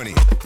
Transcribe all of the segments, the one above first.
money.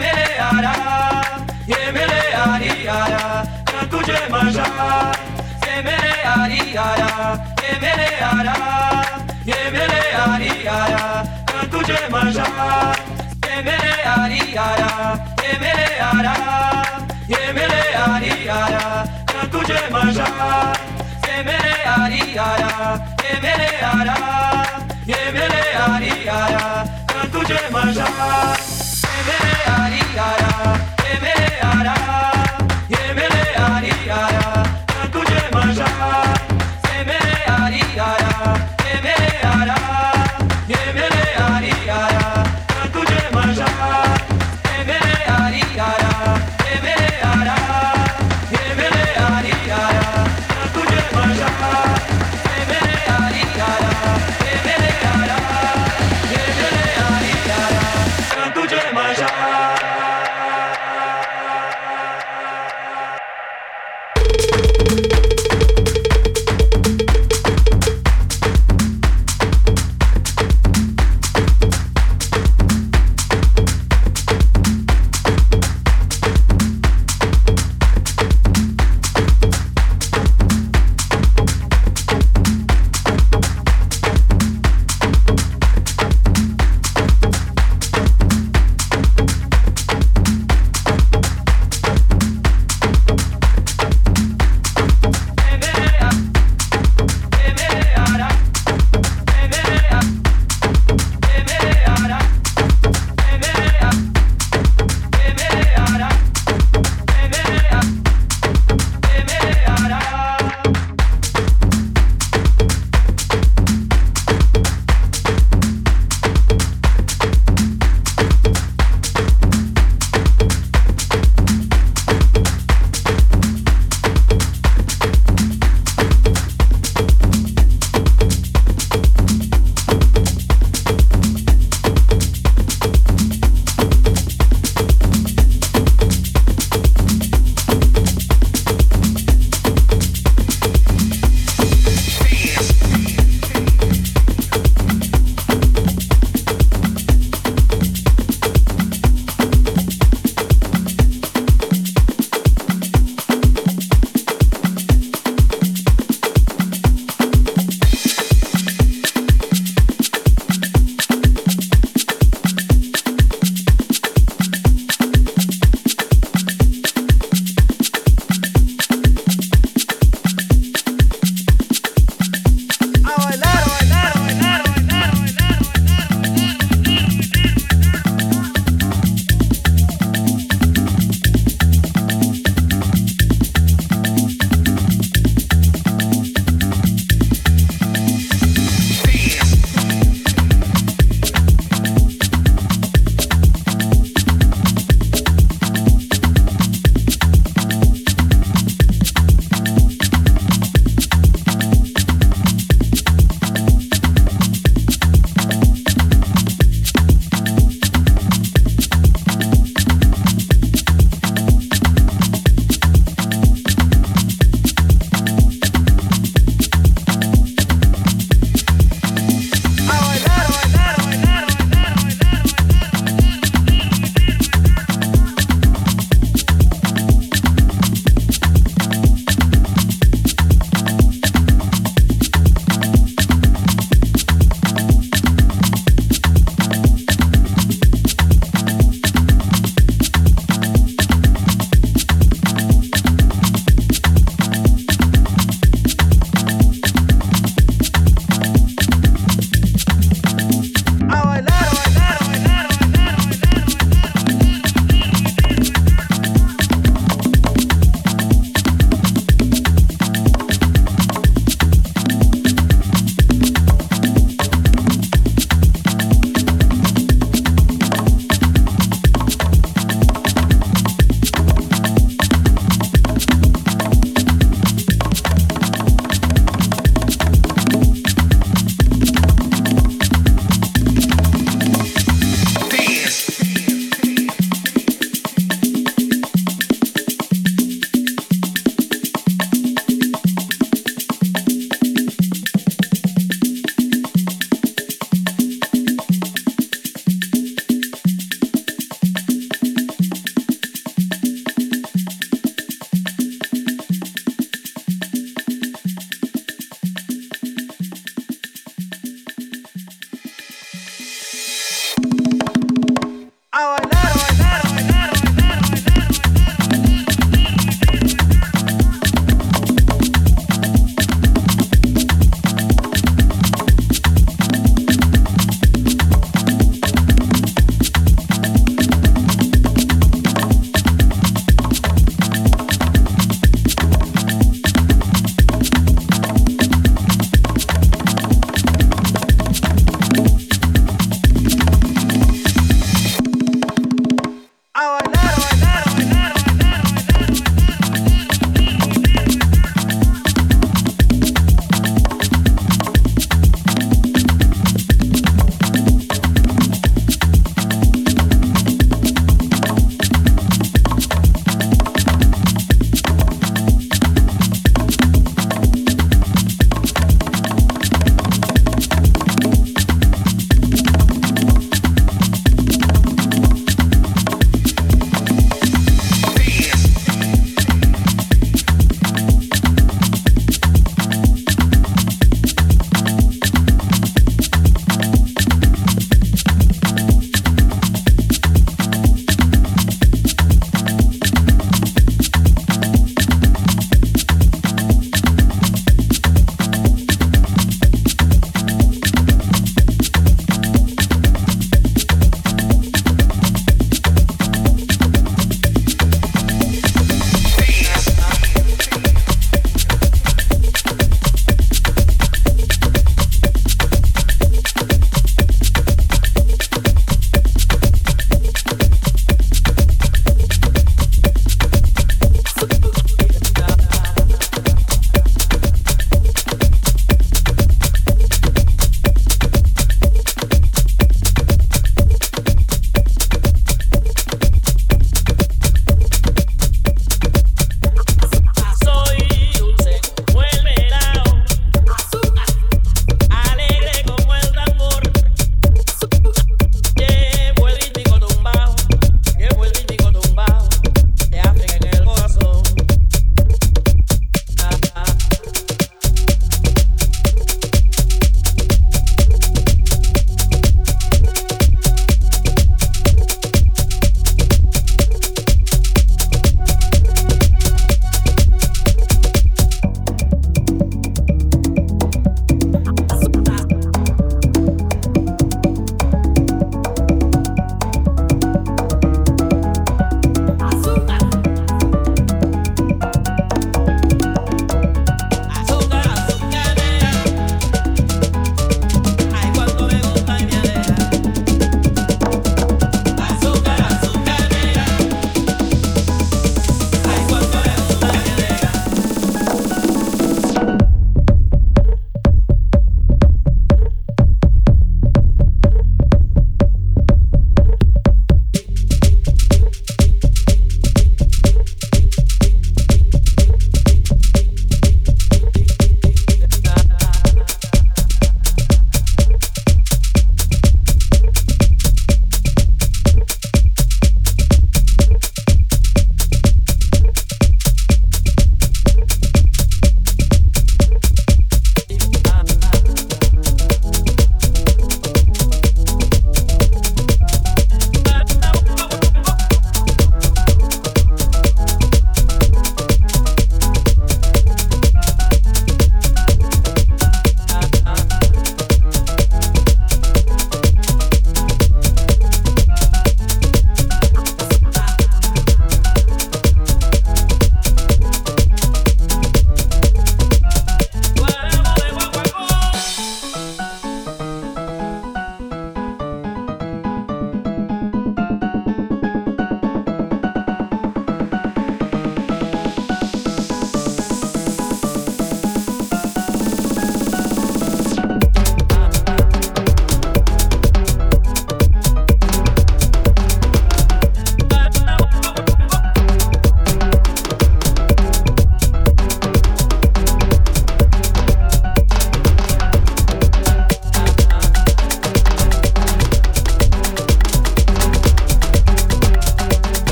mele ara, ye mele ari ara, can tujhe maza. Ye mele ari ara, ye mele ara, ye mele ari ara, can tujhe maza. Ye mele ari ara, ye mele ara, ye mele ari ara, can tujhe maza. Ye mele ari ara, ye mele ara, ye mele ari ara, can tujhe maza. E mere ara E ara.